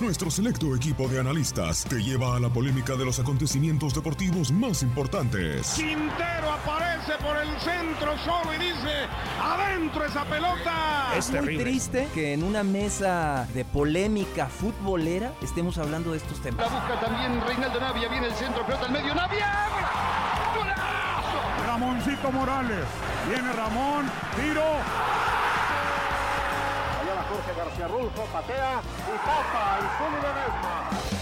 Nuestro selecto equipo de analistas te lleva a la polémica de los acontecimientos deportivos más importantes. Quintero aparece por el centro solo y dice, adentro esa pelota. Es muy triste que en una mesa de polémica futbolera estemos hablando de estos temas. La busca también Reinaldo Navia, viene el centro, pelota al medio, Navia. ¡Golazo! Ramoncito Morales. Viene Ramón, tiro. Jorge García Rulfo, patea y tapa el Zulu Ledesma.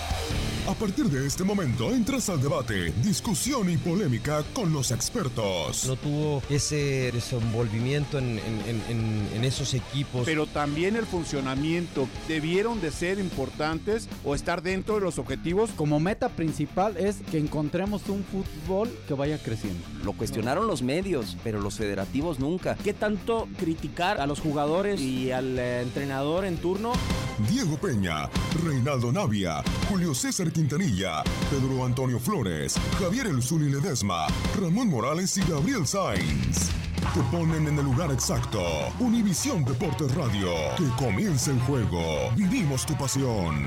A partir de este momento entras al debate, discusión y polémica con los expertos. No tuvo ese desenvolvimiento en, en- en- en- en esos equipos. Pero también el funcionamiento debieron de ser importantes o estar dentro de los objetivos. Como meta principal es que encontremos un fútbol que vaya creciendo. Lo cuestionaron los medios, pero los federativos nunca. ¿Qué tanto criticar a los jugadores y al eh, entrenador en turno? Diego Peña, Reinaldo Navia, Julio César Quintanilla, Pedro Antonio Flores, Javier El Zuli Ledesma, Ramón Morales y Gabriel Sainz. Te ponen en el lugar exacto. Univisión Deportes Radio. Que comience el juego. Vivimos tu pasión.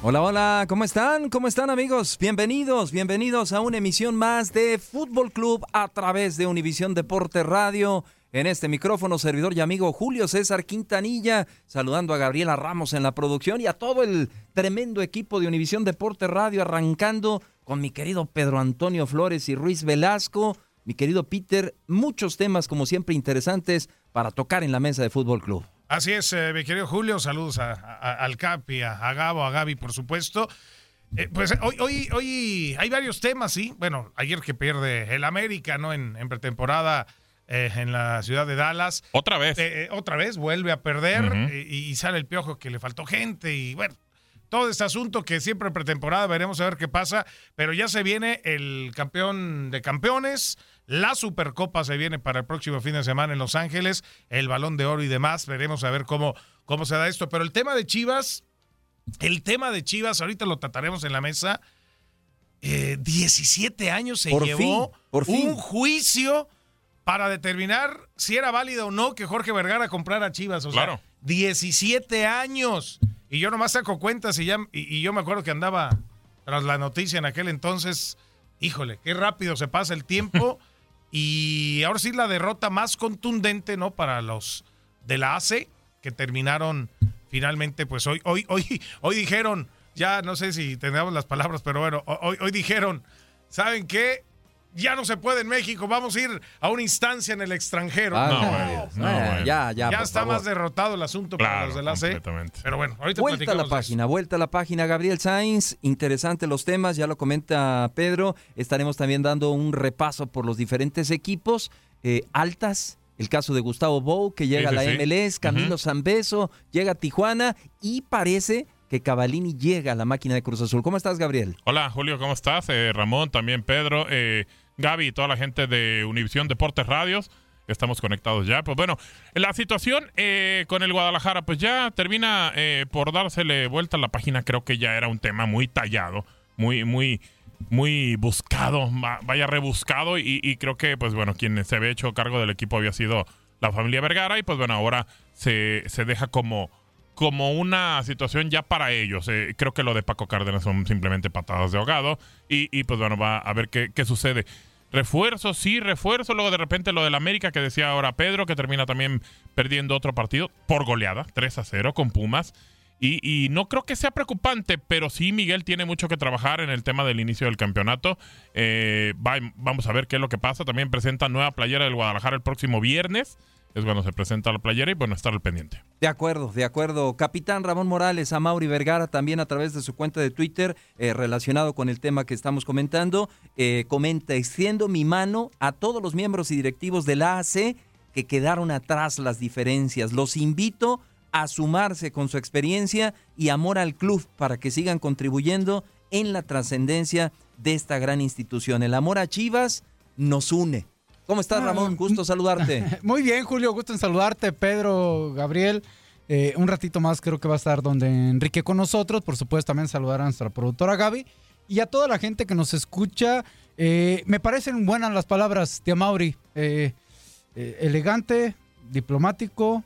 Hola, hola, ¿cómo están? ¿Cómo están amigos? Bienvenidos, bienvenidos a una emisión más de Fútbol Club a través de Univisión Deporte Radio. En este micrófono, servidor y amigo Julio César Quintanilla, saludando a Gabriela Ramos en la producción y a todo el tremendo equipo de Univisión Deporte Radio, arrancando con mi querido Pedro Antonio Flores y Ruiz Velasco. Mi querido Peter, muchos temas como siempre interesantes para tocar en la mesa de Fútbol Club. Así es, eh, mi querido Julio, saludos a- a- al Capi, a, a Gabo, a Gaby, por supuesto. Eh, pues hoy, hoy, hoy hay varios temas, sí. Bueno, ayer que pierde el América, ¿no? En, en pretemporada eh, en la ciudad de Dallas. Otra vez. Eh, eh, otra vez vuelve a perder eh, y, y sale el piojo que le faltó gente y bueno. Todo este asunto que siempre en pretemporada veremos a ver qué pasa, pero ya se viene el campeón de campeones, la Supercopa se viene para el próximo fin de semana en Los Ángeles, el Balón de Oro y demás, veremos a ver cómo, cómo se da esto. Pero el tema de Chivas, el tema de Chivas, ahorita lo trataremos en la mesa. Eh, 17 años se Por llevó fin, por fin. un juicio para determinar si era válido o no que Jorge Vergara comprara Chivas. O Claro. sea, 17 años. Y yo nomás saco cuentas y, ya, y, y yo me acuerdo que andaba tras la noticia en aquel entonces. Híjole, qué rápido se pasa el tiempo. y ahora sí la derrota más contundente, ¿no? Para los de la ACE, que terminaron finalmente, pues hoy, hoy, hoy, hoy dijeron, ya no sé si tendríamos las palabras, pero bueno, hoy, hoy dijeron, ¿saben qué? Ya no se puede en México, vamos a ir a una instancia en el extranjero. Ah, no, no, bueno, no, bueno. ya, ya, Ya está favor. más derrotado el asunto para Claro, los de la C. Pero bueno, ahorita Vuelta a la página, vuelta a la página. Gabriel Sainz, interesante los temas, ya lo comenta Pedro. Estaremos también dando un repaso por los diferentes equipos. Eh, altas, el caso de Gustavo Bou, que llega Sí, a sí, la sí. MLS, Camilo. Zambeso, llega a Tijuana y parece que Cavalini llega a la máquina de Cruz Azul. ¿Cómo estás, Gabriel? Hola Julio, ¿cómo estás? Eh, Ramón, también Pedro, eh, Gaby y toda la gente de Univisión Deportes Radios. Estamos conectados ya. Pues bueno, la situación eh, con el Guadalajara, pues ya termina por dársele vuelta a la página. Creo que ya era un tema muy tallado, muy, muy, muy buscado, va- vaya rebuscado. Y, y creo que, pues bueno, quien se había hecho cargo del equipo había sido la familia Vergara. Y pues bueno, ahora se, se deja como como una situación ya para ellos. Eh, creo que lo de Paco Cárdenas son simplemente patadas de ahogado. Y, pues bueno, va a ver qué, qué sucede. Refuerzo, sí, refuerzo. Luego de repente lo del América que decía ahora Pedro, que termina también perdiendo otro partido por goleada, 3 a 0 con Pumas. Y, no creo que sea preocupante, pero sí Miguel tiene mucho que trabajar en el tema del inicio del campeonato. Eh, va- vamos a ver qué es lo que pasa. También presenta nueva playera del Guadalajara el próximo viernes. Es cuando se presenta la playera y bueno, estar al pendiente. De acuerdo, de acuerdo. Capitán Ramón Morales, a Mauri Vergara, también a través de su cuenta de Twitter, eh, relacionado con el tema que estamos comentando, eh, comenta, extiendo mi mano a todos los miembros y directivos del AAC que quedaron atrás las diferencias. Los invito a sumarse con su experiencia y amor al club para que sigan contribuyendo en la trascendencia de esta gran institución. El amor a Chivas nos une. ¿Cómo estás, Ramón? Gusto saludarte. Muy bien, Julio, gusto en saludarte, Pedro, Gabriel. Eh, un ratito más creo que va a estar donde Enrique con nosotros. Por supuesto, también saludar a nuestra productora Gaby y a toda la gente que nos escucha. Eh, me parecen buenas las palabras de Amauri. Eh, elegante, diplomático.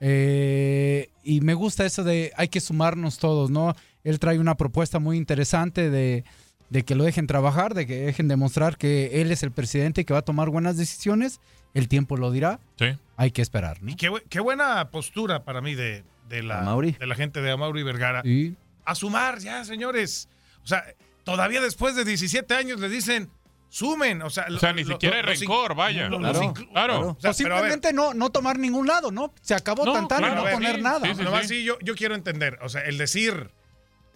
y me gusta eso de hay que sumarnos todos, ¿no? Él trae una propuesta muy interesante de, de que lo dejen trabajar, de que dejen demostrar que él es el presidente y que va a tomar buenas decisiones. El tiempo lo dirá. Sí. Hay que esperar, ¿no? Y qué, qué buena postura para mí de, de la, Amauri. de la gente de Amauri Vergara. Sí. A sumar ya, señores. O sea, todavía después de 17 años le dicen, sumen. O sea, O sea, ni siquiera hay rencor, vaya. Claro, claro. O sea, simplemente no, no tomar ningún lado, ¿no? Se acabó No, tan tan y no ver, poner sí, nada. sí, sí, Nomás sí, yo, yo quiero entender. O sea, el decir,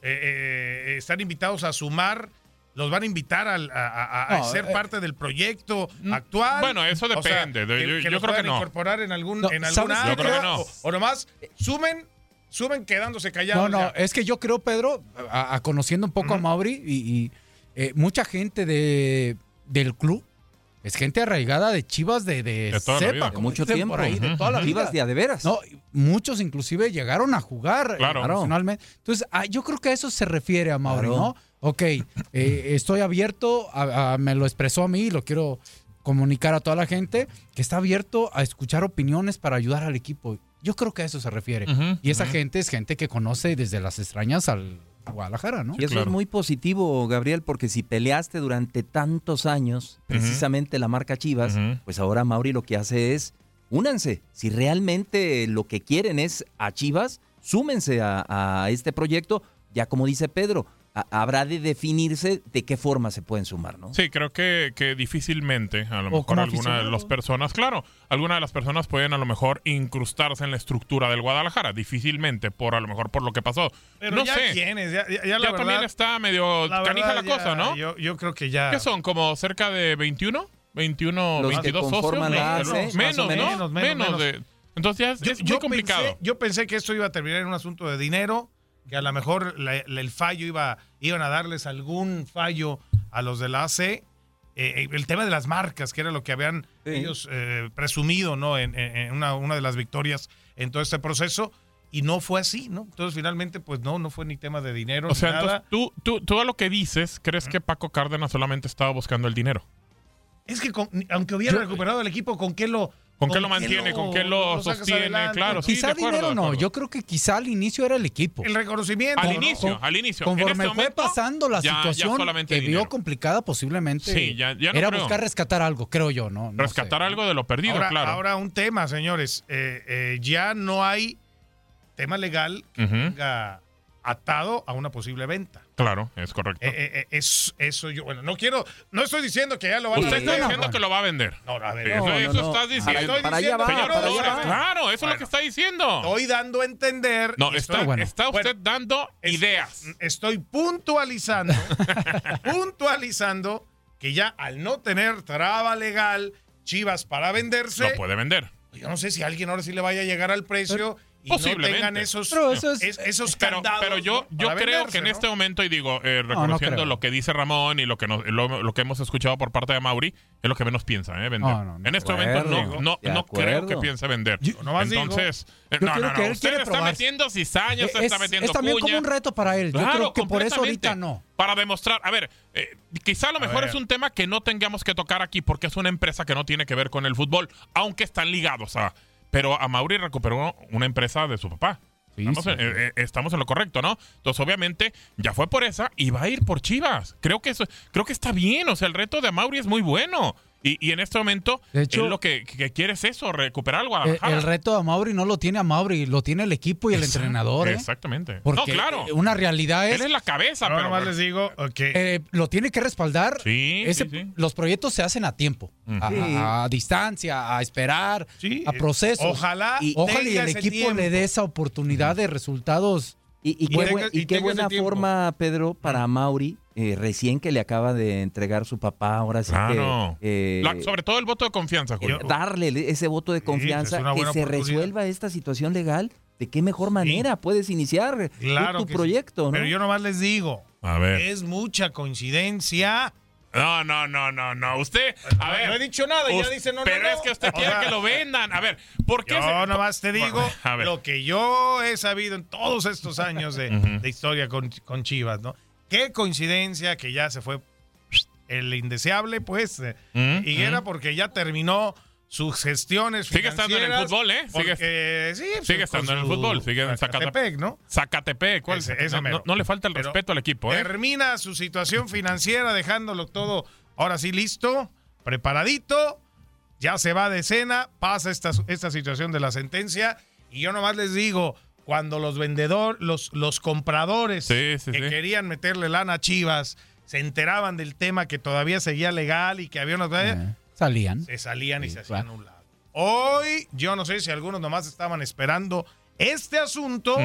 eh, eh, están invitados a sumar, los van a invitar a, a- a No, ser eh, parte del proyecto actual. bueno, eso O sea, depende. Yo- yo- creo que no. incorporar en algún, No, en ¿sabes algún qué? Yo creo que no. O, o nomás sumen, sumen quedándose callados. No, no, ya. es que yo creo, Pedro, a, a conociendo un poco a Mauri y, y, eh, mucha gente de, del club es gente arraigada de Chivas de, de, De toda la cepa, vida. De mucho tiempo. ahí, de toda la ujú. vida. Chivas de a de veras. No, muchos inclusive llegaron a jugar eh, Claro. profesionalmente. Entonces, ah, yo creo que a eso se refiere a Mauri, Claro. ¿no? Ok, eh, estoy abierto, a- a- me lo expresó a mí y lo quiero comunicar a toda la gente, que está abierto a escuchar opiniones para ayudar al equipo. Yo creo que a eso se refiere. Y esa gente es gente que conoce desde las extrañas al Guadalajara, ¿no? Y eso es muy positivo, Gabriel, porque si peleaste durante tantos años, precisamente la marca Chivas, pues ahora Mauri lo que hace es, únanse. Si realmente lo que quieren es a Chivas, súmense a, a este proyecto. Ya como dice Pedro, habrá de definirse de qué forma se pueden sumar, ¿no? Sí, creo que, que difícilmente, a lo O mejor alguna de las personas, claro, alguna de las personas pueden a lo mejor incrustarse en la estructura del Guadalajara, difícilmente, por a lo mejor por lo que pasó. Pero no ya sé. quiénes, ya, ya, ya Ya la también verdad- está medio la canija verdad, la cosa, ya, ¿no? Yo, yo creo que ya. ¿Qué son? ¿Como cerca de 21? 21, Los que 22 socios. menos, ¿no? menos. Menos, de. Entonces ya es, Yo- es yo muy complicado. Pensé, yo pensé que esto iba a terminar en un asunto de dinero, que a lo mejor la- la- el fallo iba, iban a darles algún fallo a los de la AC. Eh, el tema de las marcas, que era lo que habían ellos eh, presumido ¿no? en, en- una, una de las victorias en todo este proceso. Y no fue así, ¿no? Entonces finalmente, pues no, no fue ni tema de dinero, O sea, ni nada. entonces tú, tú, tú a lo que dices, ¿crees que Paco Cárdenas solamente estaba buscando el dinero? Es que con- aunque hubiera recuperado el equipo, ¿con qué lo, ¿Con qué lo mantiene? ¿Con qué lo sostiene? Claro, sí, quizá de acuerdo, dinero de no, acuerdo. yo creo que quizá al inicio era el equipo. El reconocimiento. Al ¿no? inicio, Con- al inicio. Conforme este fue momento, pasando la ya- ya situación solamente que dinero. vio complicada, posiblemente Sí, ya- ya no era creo. buscar rescatar algo, creo yo, ¿no? No Rescatar algo de lo perdido, ahora, claro. ahora un tema, señores. Eh, eh, ya no hay tema legal que atado a una posible venta. Claro, es correcto. Eh, eh, eh, es, eso yo, bueno, no quiero, no estoy diciendo que ya lo Usted a está vender. diciendo que lo va a vender. No, a ver, Eso, no, eso no, no. estás diciendo. Estoy Para allá va, diciendo, para allá va. Flores, Claro, eso es lo que está diciendo. Estoy dando a entender. No, está, estoy- está usted Bueno, dando es- ideas. Estoy puntualizando, puntualizando que ya al no tener traba legal, Chivas para venderse, Lo puede vender. yo no sé si alguien ahora sí le vaya a llegar al precio y no tengan esos, Pero eso es- es- esos Pero, candados. pero yo, yo creo venderse, que en ¿no? este momento, y digo, eh, no reconociendo lo que dice Ramón y lo que, nos- lo, lo que hemos escuchado por parte de Mauri, es lo que menos piensa, ¿eh? Vender. No, no, no. en este momento no, acuerdo, no, creo que piense vender. Entonces, eh, Yo no, no, que no. él Usted está probar. metiendo cizaña, usted es, está metiendo es también cuña. como un reto para él. Yo Claro, creo que por eso completamente. ahorita no. Para demostrar, a ver, eh, quizá a lo mejor es un tema que no tengamos que tocar aquí porque es una empresa que no tiene que ver con el fútbol, aunque están ligados a... Pero a Mauri recuperó una empresa de su papá. Estamos, sí, en, eh, eh, estamos en lo correcto, ¿no? Entonces, obviamente, ya fue por esa y va a ir por Chivas. Creo que eso, creo que está bien. O sea, el reto de Mauri es muy bueno. Y, y en este momento, De hecho- él lo que, que quiere es eso, recuperar al El, Guadalajara. el reto a Mauri no lo tiene a Mauri, lo tiene el equipo y el Exacto, entrenador. ¿eh? Exactamente. Porque no, claro. eh, una realidad es Él es la cabeza, pero... nomás les digo eh, lo tiene que respaldar. Sí, Ese- sí, sí. Los proyectos se hacen a tiempo, a, Sí. a- a distancia, a esperar, Sí, a procesos. ojalá y, ojalá y el equipo tiempo. le dé esa oportunidad de resultados. Y, y Y qué, tenga- y qué buena forma, Pedro, para Mauri, eh, recién que le acaba de entregar su papá, ahora sí Claro. que... eh, La- sobre todo el voto de confianza, Julio. darle ese voto de Sí, confianza, que se resuelva esta situación legal. ¿De qué mejor manera puedes iniciar Claro tu sí. proyecto? ¿no? Pero yo nomás les digo, A ver. es mucha coincidencia. No, no, no, no, no. Usted, a ver. no he dicho nada, ya dice no, no, Pero no. es que usted O quiere sea, que lo vendan. A ver, ¿por qué? Yo se- nomás te digo A ver. lo que yo he sabido en todos estos años de, historia con, con Chivas, ¿no? Qué coincidencia que ya se fue el indeseable, pues, Higuera, mm. porque ya terminó sus gestiones Sigue estando en el fútbol, ¿eh? Sigue- porque, sí, pues, Sigue estando en el fútbol, sigue en Zacatepec, ¿no? Zacatepec, ¿cuál? Ese- ese no, mero. no- no le falta el Pero respeto al equipo, ¿eh? Termina su situación financiera dejándolo todo ahora sí listo, preparadito, ya se va de cena, pasa esta, esta situación de la sentencia y yo nomás les digo, cuando los vendedores, los, los compradores Sí, sí, que sí. querían meterle lana a Chivas, se enteraban del tema que todavía seguía legal y que había. Eh, salían. Se salían y Sí, se hacían claro. un lado. Hoy, yo no sé si algunos nomás estaban esperando este asunto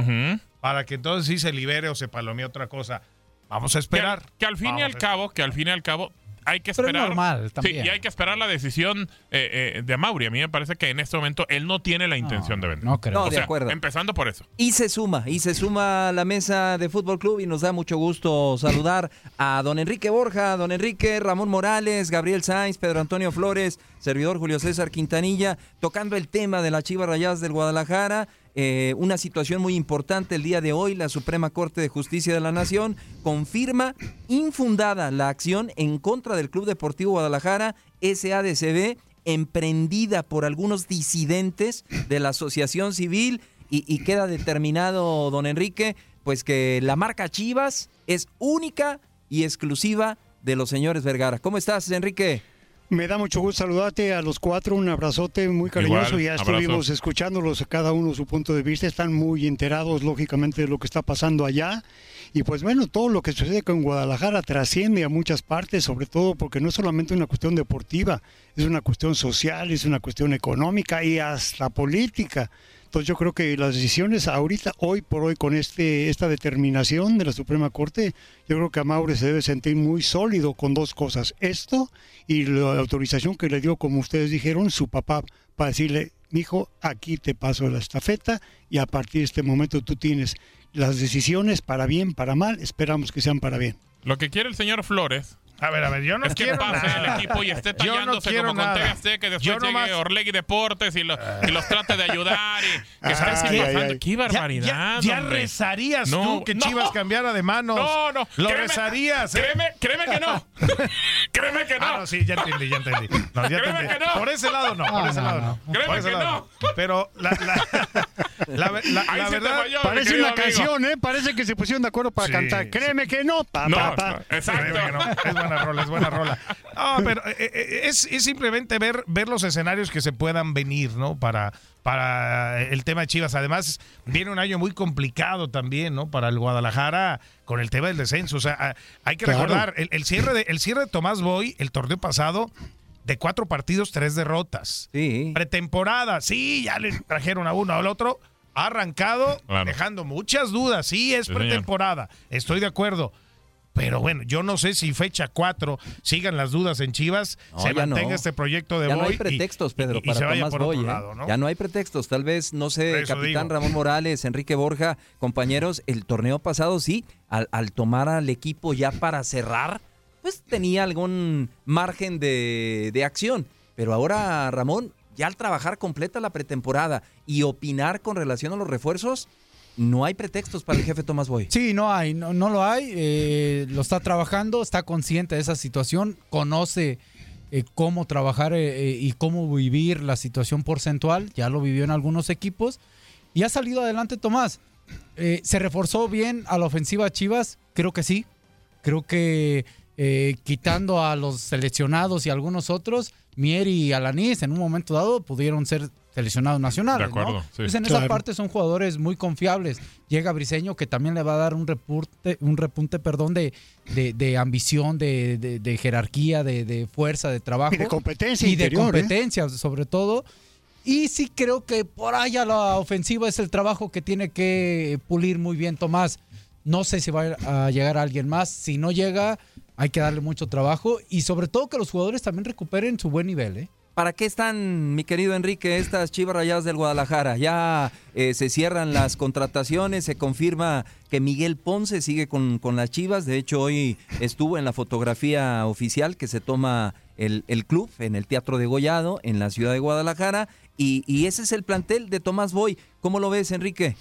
para que entonces sí se libere o se palomee otra cosa. Vamos a esperar. que al fin y al cabo, que al fin y al cabo hay que Pero es esperar. normal Sí, y hay que esperar la decisión eh, eh, de Mauri. A mí me parece que en este momento él no tiene la intención de vender. No creo. No, O de sea, acuerdo. empezando por eso. Y se suma, y se suma a la mesa de Fútbol Club y nos da mucho gusto saludar a don Enrique Borja, don Enrique, Ramón Morales, Gabriel Sainz, Pedro Antonio Flores, servidor Julio César Quintanilla, tocando el tema de la Chivas Rayadas del Guadalajara. Eh, una situación muy importante el día de hoy, la Suprema Corte de Justicia de la Nación confirma infundada la acción en contra del Club Deportivo Guadalajara, SADCB, emprendida por algunos disidentes de la asociación civil y, y queda determinado, don Enrique, pues que la marca Chivas es única y exclusiva de los señores Vergara. ¿Cómo estás, Enrique? Me da mucho gusto saludarte a los cuatro, un abrazote muy cariñoso. Igual, ya abrazo. estuvimos escuchándolos a cada uno su punto de vista, están muy enterados lógicamente de lo que está pasando allá. Y pues bueno, todo lo que sucede con Guadalajara trasciende a muchas partes, sobre todo porque no es solamente una cuestión deportiva, es una cuestión social, es una cuestión económica y hasta política. Entonces yo creo que las decisiones ahorita, hoy por hoy, con este, esta determinación de la Suprema Corte, yo creo que Amaure se debe sentir muy sólido con dos cosas. Esto y la autorización que le dio, como ustedes dijeron, su papá, para decirle, mijo, aquí te paso la estafeta y a partir de este momento tú tienes las decisiones para bien, para mal, esperamos que sean para bien. Lo que quiere el señor Flores A ver, a ver, yo no es que quiero pase nada. el equipo y esté no tallándose quiero como con. TV Azteca y después Yo llegue nomás- Orlegui Deportes y, lo- y los trate de ayudar y que sabes Ay, qué ay, pasando. ay. Qué Ya- barbaridad. Ya, ya hombre. rezarías No, tú que no. Chivas cambiara de manos. No, no. Lo créeme- rezarías. ¿eh? Créeme, créeme que no. Créeme que no. Ah, no, sí, ya entendí, ya entendí. No, ya Créeme entendí. que no. Por ese lado no, por No, ese no, lado no. no. Créeme Por ese que lado no. Pero la, la, la, la- Ahí la sí te verdad... falló, Parece una amigo. canción, ¿eh? Parece que se pusieron de acuerdo para Sí, cantar. sí. Créeme que no. Pa, No, pa, pa. no, exacto. Créeme que no, Es buena rola, es buena rola. No, pero eh, eh, es, es simplemente ver, ver los escenarios que se puedan venir, ¿no? Para, para el tema de Chivas. Además, viene un año muy complicado también, ¿no? Para el Guadalajara con el tema del descenso. O sea, ah, hay que Claro. recordar, el, el cierre de, el cierre de Tomás Boy, el torneo pasado, de cuatro partidos, tres derrotas. Sí. Pretemporada, sí, ya le trajeron a uno al otro. Ha arrancado Claro. dejando muchas dudas. Sí, es Sí, señor. pretemporada. Estoy de acuerdo. Pero bueno, yo no sé si fecha 4 sigan las dudas en Chivas, No, se mantenga no. este proyecto de Ya no hay pretextos, y, Pedro, y- y para se vaya Tomás por Boy. otro ¿eh? lado, ¿no? Ya no hay pretextos. Tal vez, no sé, capitán digo. Ramón Morales, Enrique Borja, compañeros, el torneo pasado sí, al, al tomar al equipo ya para cerrar, pues tenía algún margen de, de acción. Pero ahora, Ramón, ya al trabajar completa la pretemporada y opinar con relación a los refuerzos, no hay pretextos para el jefe Tomás Boy. Sí, no hay, no, lo hay. eh, lo está trabajando, está consciente de esa situación, conoce eh, cómo trabajar eh, eh, y cómo vivir la situación porcentual. Ya lo vivió en algunos equipos y ha salido adelante Tomás. ¿Se reforzó bien a la ofensiva Chivas? Creo que sí. Creo que quitando a los seleccionados y algunos otros, Mier y Alanis en un momento dado pudieron ser seleccionados nacionales. De acuerdo, ¿no? sí. En esa parte son jugadores muy confiables. Llega Briseño que también le va a dar un repunte, un repunte, perdón, de, de, de ambición, de, de- de jerarquía, de, de fuerza, de trabajo. Y de competencia Y de ¿eh? competencia, sobre todo. Y sí creo que por allá la ofensiva es el trabajo que tiene que pulir muy bien Tomás. No sé si va a llegar alguien más. Si no llega, hay que darle mucho trabajo. Y sobre todo que los jugadores también recuperen su buen nivel. ¿eh? ¿Para qué están, mi querido Enrique, estas Chivas Rayadas del Guadalajara? Ya eh, se cierran las contrataciones, se confirma que Miguel Ponce sigue con, con las Chivas. De hecho, hoy estuvo en la fotografía oficial que se toma el, el club en el Teatro de Gollado, en la ciudad de Guadalajara. Y, y ese es el plantel de Tomás Boy. ¿Cómo lo ves, Enrique?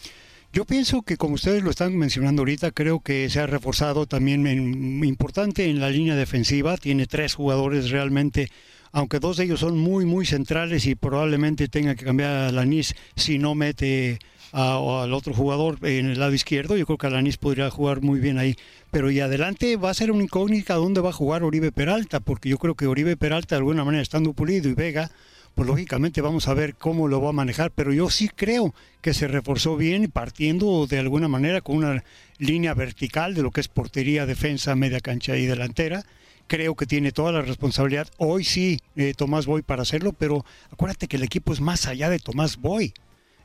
Yo pienso que como ustedes lo están mencionando ahorita, creo que se ha reforzado también en- importante en la línea defensiva. Tiene tres jugadores realmente, aunque dos de ellos son muy, muy centrales y probablemente tenga que cambiar a Lanis si no mete a- al otro jugador en el lado izquierdo. Yo creo que Alanis podría jugar muy bien ahí. Pero y adelante va a ser una incógnita dónde va a jugar Oribe Peralta, porque yo creo que Oribe Peralta de alguna manera estando pulido y Vega pues lógicamente vamos a ver cómo lo va a manejar, pero yo sí creo que se reforzó bien partiendo de alguna manera con una línea vertical de lo que es portería, defensa, media cancha y delantera. Creo que tiene toda la responsabilidad. Hoy sí, eh, Tomás Boy para hacerlo, pero acuérdate que el equipo es más allá de Tomás Boy.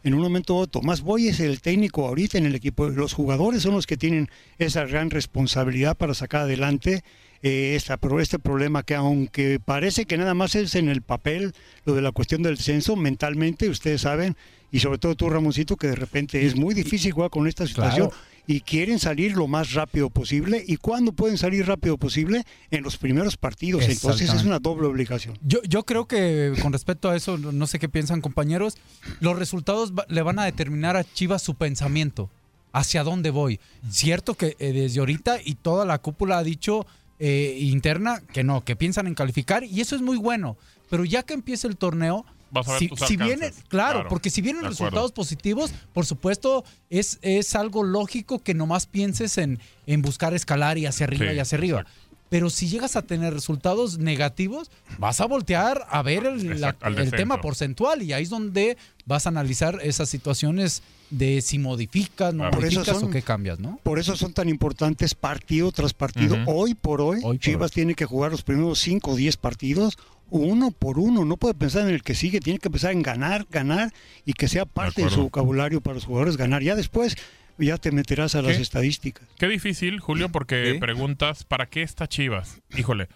En un momento, dado, Tomás Boy es el técnico ahorita en el equipo. Los jugadores son los que tienen esa gran responsabilidad para sacar adelante eh, esta, este problema que aunque parece que nada más es en el papel, lo de la cuestión del censo, mentalmente ustedes saben, y sobre todo tú Ramoncito, que de repente es muy difícil jugar con esta situación Claro. y quieren salir lo más rápido posible. ¿Y cuándo pueden salir rápido posible? En los primeros partidos. Entonces es una doble obligación. Yo, yo creo que con respecto a eso, no sé qué piensan compañeros, los resultados va- le van a determinar a Chivas su pensamiento, hacia dónde voy. Cierto que eh, desde ahorita y toda la cúpula ha dicho eh, interna que no, que piensan en calificar y eso es muy bueno, pero ya que empiece el torneo... Vas a ver si, tus si viene, alcances. claro, Claro, porque si vienen resultados positivos, por supuesto, es, es algo lógico que nomás pienses en, en buscar escalar y hacia arriba Sí, y hacia arriba. Pero si llegas a tener resultados negativos, vas a voltear a ver el, la- tema porcentual y ahí es donde vas a analizar esas situaciones de si modificas, no Por eso modificas son- o qué cambias, ¿no? Por eso son tan importantes partido tras partido. Hoy por hoy, Hoy por Chivas tiene que jugar los primeros 5 o 10 partidos uno por uno. No puede pensar en el que sigue, tiene que pensar en ganar, ganar y que sea parte de, su vocabulario para los jugadores ganar. Ya después ya te meterás a las estadísticas. Qué difícil, Julio, porque preguntas, ¿para qué está Chivas? Híjole,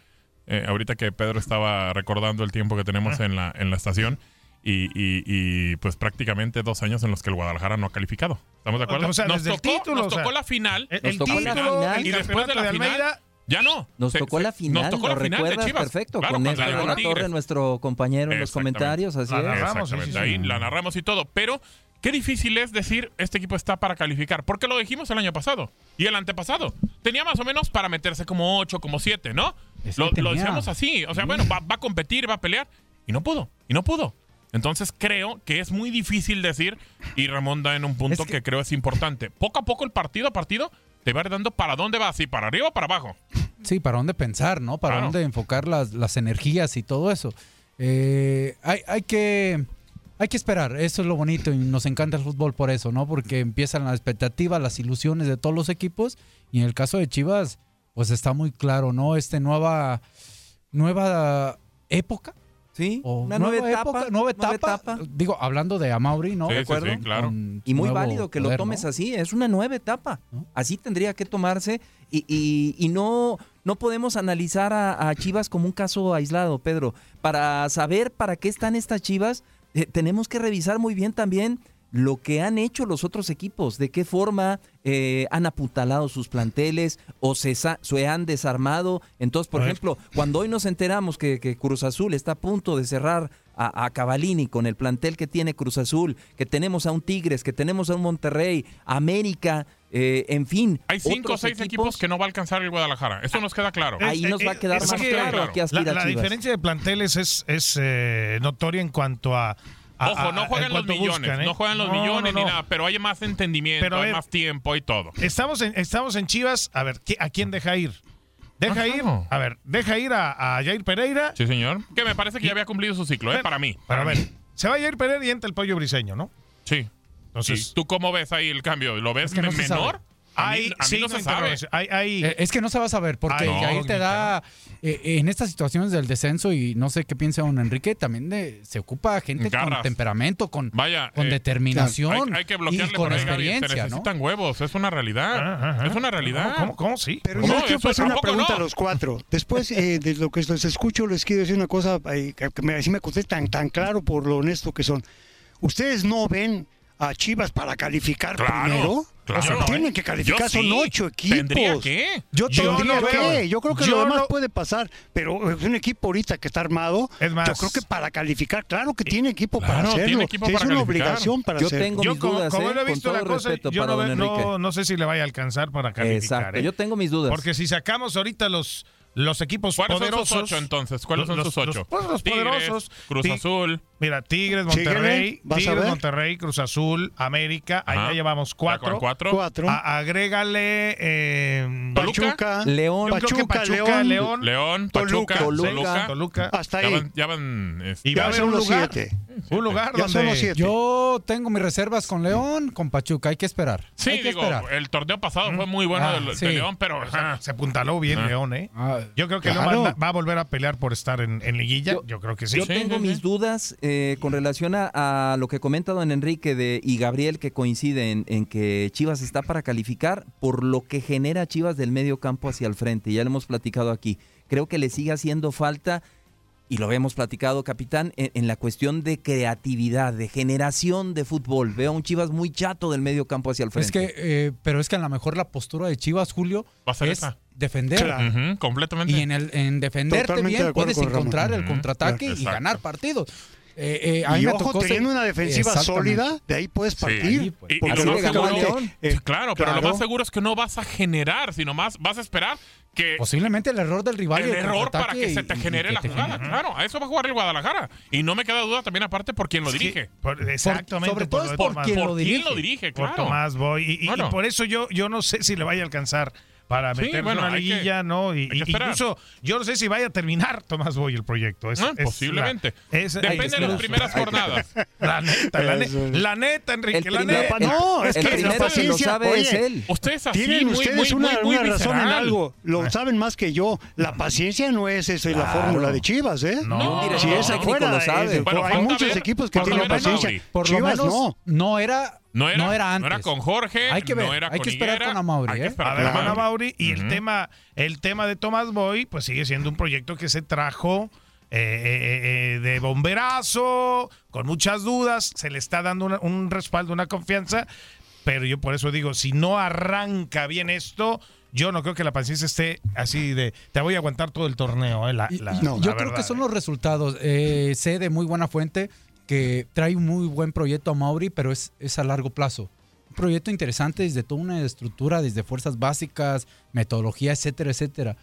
eh, ahorita que Pedro estaba recordando el tiempo que tenemos en la, en la estación y, y- y, pues prácticamente dos años en los que el Guadalajara no ha calificado. ¿Estamos de acuerdo? O sea, nos tocó, título, nos o sea, tocó la final. el- el tocó la título, final. el y después de la final, Almeida, ya no. Nos Se- tocó se- la final, nos tocó lo la final de recuerdas Chivas. perfecto, Claro, con Néstor de la. Torre, nuestro compañero en los comentarios, así La es. narramos, sí, la narramos y todo. Pero qué difícil es decir este equipo está para calificar, porque lo dijimos el año pasado y el antepasado. Tenía más o menos para meterse como 8, como 7, ¿no? lo, lo, decíamos así. O sea, bueno, va, va, a competir, va a pelear. Y no pudo. Y no pudo. Entonces creo que es muy difícil decir, y Ramón da en un punto que... que... creo es importante. Poco a poco el partido a partido te va dando para dónde va, si para arriba o para abajo. Sí, para dónde pensar, ¿no? Para claro. dónde enfocar las, las, energías y todo eso. Eh, hay, hay que hay que esperar, eso es lo bonito y nos encanta el fútbol por eso, ¿no? Porque empiezan las expectativas, las ilusiones de todos los equipos y en el caso de Chivas, pues está muy claro, ¿no? Este nueva nueva época. Sí, una nueva, nueva etapa, época, nueva etapa, nueva etapa. Digo, hablando de Amauri, ¿no? Sí, de acuerdo. Sí, claro. Y muy válido que poder, lo tomes ¿no? así, es una nueva etapa. ¿no? Así tendría que tomarse y, y, y no, no podemos analizar a, a Chivas como un caso aislado, Pedro. Para saber para qué están estas Chivas, eh, tenemos que revisar muy bien también lo que han hecho los otros equipos, de qué forma eh, han apuntalado sus planteles o se, se, han desarmado. Entonces, por ejemplo, cuando hoy nos enteramos que, que, Cruz Azul está a punto de cerrar a, a Cavalini con el plantel que tiene Cruz Azul, que tenemos a un Tigres, que tenemos a un Monterrey, América, eh, en fin. Hay cinco o seis equipos, equipos, que no va a alcanzar el Guadalajara. Eso nos queda claro. Ahí nos va a quedar es más que, claro. claro. La, la diferencia de planteles es, es eh, notoria en cuanto a. A, Ojo, no juegan los millones, buscan, ¿eh? no juegan los no, millones no, no. ni nada, pero hay más entendimiento, pero, hay más tiempo y todo. Estamos en, estamos en Chivas, a ver, ¿a quién deja ir? Deja ah, ir, a ver, deja ir a, a, Jair Pereira. Sí, señor. Que me parece que ya había cumplido su ciclo, ¿eh? Para mí. Pero para a ver, se va Jair Pereira y entra el pollo briseño, ¿no? Sí. Entonces, ¿tú cómo ves ahí el cambio? ¿Lo ves es que menor? Hay, a mí sí, no se sabe. Hay, hay... Eh, es que no se va a saber, porque no, te da, eh, en estas situaciones del descenso, y no sé qué piensa don Enrique, también de, se ocupa gente Garras. con temperamento, con, Vaya, con eh, determinación hay, hay, que y con ahí, experiencia. Se necesitan ¿no? huevos, es una realidad. Ajá, ajá. Es una realidad. ¿Cómo, sí? Pero no, yo quiero hacer una pregunta no. a los cuatro. Después eh, de lo que les escucho, les quiero decir una cosa eh, que me, así me conté tan, tan claro por lo honesto que son. ¿Ustedes no ven a Chivas para calificar claro, primero? Claro, o sea, no, tienen que calificar, sí. son ocho equipos. ¿Tendría que? Yo, yo tendría no que. veo. Yo creo que Yo lo demás no- puede pasar, pero es un equipo ahorita que está armado. Es más- yo creo que para calificar, claro que tiene equipo Claro, para hacerlo. tiene equipo es para una calificar. obligación para Yo hacerlo. tengo Yo mis como, dudas, como ¿eh? he visto la cosa, respeto yo para no, no, no sé si le vaya a alcanzar para calificar. Exacto, ¿eh? yo tengo mis dudas. Porque si sacamos ahorita los, los equipos ¿Cuáles poderosos... son sus ocho entonces? ¿Cuáles son los, sus ocho? Los, pues, los Tigres, poderosos. Cruz Azul. Mira, Tigres, Monterrey, Tigres. Monterrey, Cruz Azul, América, ahí ya llevamos ¿Ya cuatro. cuatro? Cuatro. A- agrégale eh, Pachuca, León, Pachuca, Pachuca, León, León, León, Toluca, Pachuca, Toluca. Toluca. Toluca. hasta Ya ahí. van, ya van, este, Y va a Ya son un los lugar, siete. un lugar Ya son los donde siete. Yo tengo mis reservas con León, con Pachuca, hay que esperar. Sí, hay que digo, esperar. el torneo pasado fue muy bueno Ah, del- de, sí. León, pero se apuntaló bien Ah. León, ¿eh? Ah, Yo creo que Claro. Va, va a volver a pelear por estar en, en liguilla. Yo, Yo- creo que sí. Yo tengo sí, mis sí. dudas eh, con relación a, a lo que comenta don Enrique de, y Gabriel, que coinciden en que Chivas está para calificar por lo que genera Chivas del medio campo hacia el frente. Ya lo hemos platicado aquí. Creo que le sigue haciendo falta, y lo habíamos platicado, capitán, en, en la cuestión de creatividad, de generación de fútbol. Veo a un Chivas muy chato del medio campo hacia el es frente. que, eh, pero es que a lo mejor la postura de Chivas, Julio, Va a ser es esa. defender. Claro. Completamente. Y en, el, en defenderte Totalmente bien puedes encontrar el contraataque y ganar partidos. Eh, eh, a Y ojo, ser- teniendo una defensiva sólida, de ahí puedes partir. Pues. Y- y lo más seguro- eh, Sí, claro, pero lo claro. más seguro es que no vas a generar, sino más vas a esperar que Posiblemente el error del rival. el error para que se te genere la te jugada. Claro, a eso va a jugar el Guadalajara. Y no me queda duda también aparte por quién lo Sí, dirige. por- exactamente. sobre todo por, es por por ¿Por lo quién dirige. lo dirige? por Claro. Tomás Boy. Y, y- Bueno. y por eso yo, yo no sé si le vaya a alcanzar para Sí, meterse bueno, en una que- liguilla, ¿no? Y, incluso yo no sé si vaya a terminar Tomás Boy el proyecto. Es, Ah, es posiblemente. la- es- Depende de las primeras jornadas. La neta, la, ne- la neta, Enrique, El la neta. No, es el que la que lo paciencia, sabe es él. Ustedes así, Tienen muy, ustedes muy, una, muy, muy una razón en algo. Lo saben más que yo. La paciencia no es eso, es la fórmula de Chivas, ¿eh? No, Si esa técnico fuera, lo sabe. es- Bueno, hay muchos equipos que tienen paciencia. Chivas no. no era, No era, no era antes. no era con Jorge, Hay que ver, no era hay con que esperar Higuera, con Amauri, hay que ¿eh? esperar A ver, con Amauri. Y el tema el tema de Tomás Boy pues sigue siendo un proyecto que se trajo eh, eh, eh, de bomberazo con muchas dudas se le está dando una- un respaldo una confianza pero yo por eso digo si no arranca bien esto yo no creo que la paciencia esté así de te voy a aguantar todo el torneo eh, la- Y- la- y la yo creo verdad, que son eh. los resultados. Eh, sé de muy buena fuente que trae un muy buen proyecto a Mauri, pero es, es a largo plazo. Un proyecto interesante desde toda una estructura, desde fuerzas básicas, metodología, etcétera, etcétera.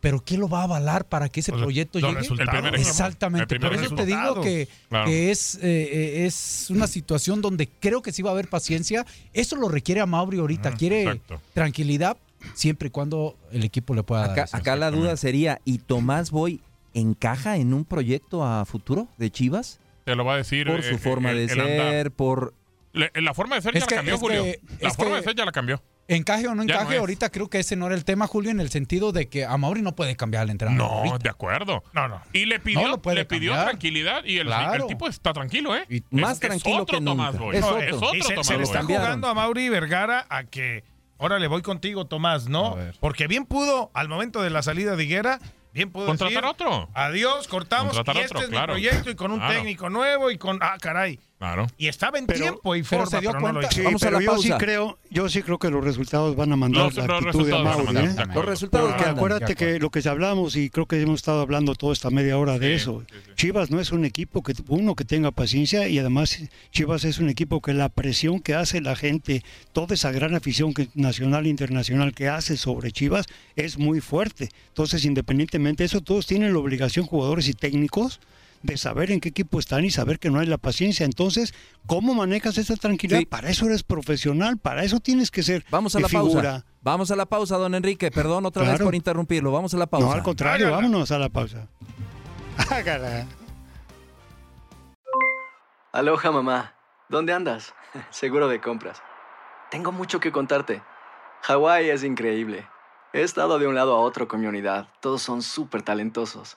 pero ¿qué lo va a avalar para que ese proyecto los llegue? resultados, El primer Exactamente, El primer por eso te digo resultado. que, Claro. que es, eh, eh, es una situación donde creo que sí va a haber paciencia. Eso lo requiere a Mauri ahorita, quiere exacto. tranquilidad siempre y cuando el equipo le pueda dar. Acá, eso. acá la duda sería, ¿y Tomás Boy encaja en un proyecto a futuro de Chivas? Te lo va a decir. Por eh, su forma el- de el andar. ser, por... Le- la forma de ser Es ya que- la cambió, Julio. que- la forma que- de ser ya la cambió. Encaje o no Ya encaje, ahorita creo que ese no era el tema, Julio, en el sentido de que a Mauri no puede cambiar al entrenador. No, ahorita. de acuerdo. No, no. Y le pidió, No lo puede le pidió cambiar. tranquilidad y el, Claro. el tipo está tranquilo, ¿eh? Y más Es- tranquilo es otro que Tomás nunca. Boy. Es No, otro. es Y otro se, Tomás se le está jugando a Mauri Vergara a que, órale, voy contigo, Tomás, ¿no? Porque bien pudo, al momento de la salida de Higuera, bien pudo Contratar decir, otro. adiós, cortamos, Contratar y este otro, es claro. mi proyecto, y con un Claro. técnico nuevo, y con, ah, caray. Claro. Y estaba en Pero- tiempo y pero forma, se dio pero cuenta. hizo. Sí, Vamos a la yo sí creo, yo sí creo que los resultados van a mandar Los- la los actitud de Mauri. ¿eh? Los resultados Porque que acuérdate que lo que hablamos y creo que hemos estado hablando toda esta media hora de Sí, eso. sí, sí. Chivas no es un equipo que uno que tenga paciencia y además Chivas es un equipo que la presión que hace la gente, toda esa gran afición que, nacional e internacional que hace sobre Chivas es muy fuerte. Entonces, independientemente de eso, todos tienen la obligación, jugadores y técnicos, de saber en qué equipo están y saber que no hay la paciencia. Entonces, ¿cómo manejas esa tranquilidad? Sí. Para eso eres profesional, para eso tienes que ser Vamos a de la figura. pausa. Vamos a la pausa, don Enrique. Perdón otra vez por interrumpirlo. Vamos a la pausa. No, al contrario, Hágala. vámonos a la pausa. Hágala. Aloha mamá, ¿dónde andas? Seguro de compras. Tengo mucho que contarte. Hawái es increíble. He estado de un lado a otro con mi unidad. Todos son súper talentosos.